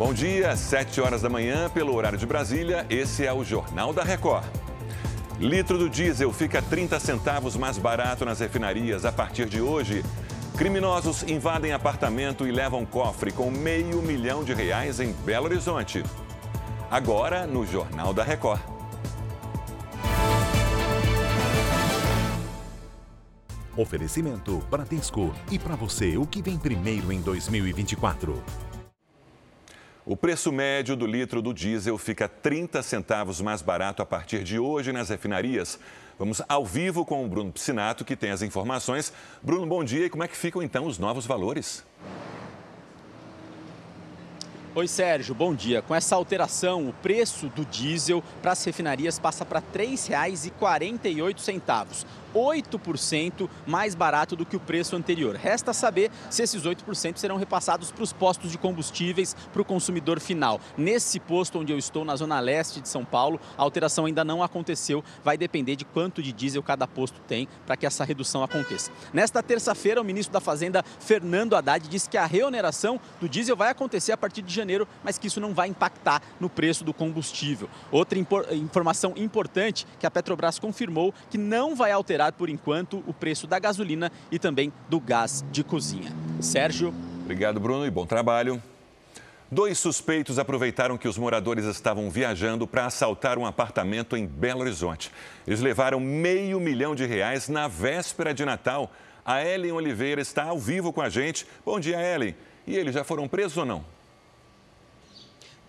Bom dia, 7 horas da manhã, pelo horário de Brasília, esse é o Jornal da Record. Litro do diesel fica 30 centavos mais barato nas refinarias a partir de hoje. Criminosos invadem apartamento e levam cofre com meio milhão de reais em Belo Horizonte. Agora, no Jornal da Record. Oferecimento Bradesco. E para você, o que vem primeiro em 2024? O preço médio do litro do diesel fica 30 centavos mais barato a partir de hoje nas refinarias. Vamos ao vivo com o Bruno Piscinato, que tem as informações. Bruno, bom dia. E como é que ficam então os novos valores? Oi, Sérgio, bom dia. Com essa alteração, o preço do diesel para as refinarias passa para R$ 3,48. 8% mais barato do que o preço anterior. Resta saber se esses 8% serão repassados para os postos de combustíveis para o consumidor final. Nesse posto onde eu estou, na zona leste de São Paulo, a alteração ainda não aconteceu. Vai depender de quanto de diesel cada posto tem para que essa redução aconteça. Nesta terça-feira, o ministro da Fazenda, Fernando Haddad, disse que a reoneração do diesel vai acontecer a partir de janeiro, mas que isso não vai impactar no preço do combustível. Outra informação importante que a Petrobras confirmou que não vai alterar por enquanto o preço da gasolina e também do gás de cozinha. Sérgio. Obrigado, Bruno, e bom trabalho. Dois suspeitos aproveitaram que os moradores estavam viajando para assaltar um apartamento em Belo Horizonte. Eles levaram meio milhão de reais na véspera de Natal. A Ellen Oliveira está ao vivo com a gente. Bom dia, Ellen. E eles já foram presos ou não?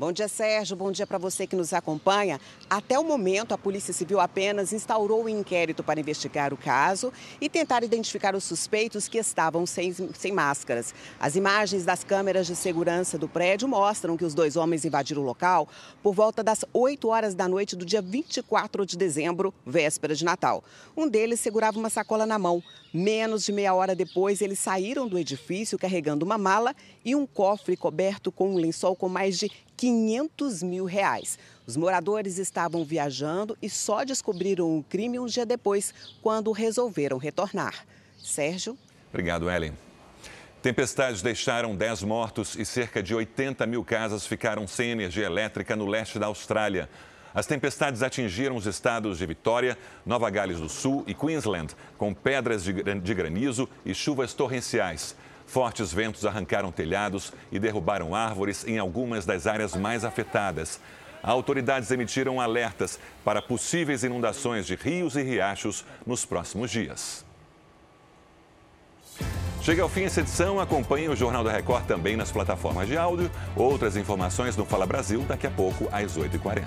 Bom dia, Sérgio. Bom dia para você que nos acompanha. Até o momento, a Polícia Civil apenas instaurou o um inquérito para investigar o caso e tentar identificar os suspeitos que estavam sem, sem máscaras. As imagens das câmeras de segurança do prédio mostram que os dois homens invadiram o local por volta das 8 horas da noite do dia 24 de dezembro, véspera de Natal. Um deles segurava uma sacola na mão. Menos de meia hora depois, eles saíram do edifício carregando uma mala e um cofre coberto com um lençol com mais de 500 mil reais. Os moradores estavam viajando e só descobriram o crime um dia depois, quando resolveram retornar. Sérgio? Obrigado, Ellen. Tempestades deixaram 10 mortos e cerca de 80 mil casas ficaram sem energia elétrica no leste da Austrália. As tempestades atingiram os estados de Vitória, Nova Gales do Sul e Queensland, com pedras de granizo e chuvas torrenciais. Fortes ventos arrancaram telhados e derrubaram árvores em algumas das áreas mais afetadas. Autoridades emitiram alertas para possíveis inundações de rios e riachos nos próximos dias. Chega ao fim essa edição. Acompanhe o Jornal da Record também nas plataformas de áudio. Outras informações no Fala Brasil daqui a pouco às 8h40.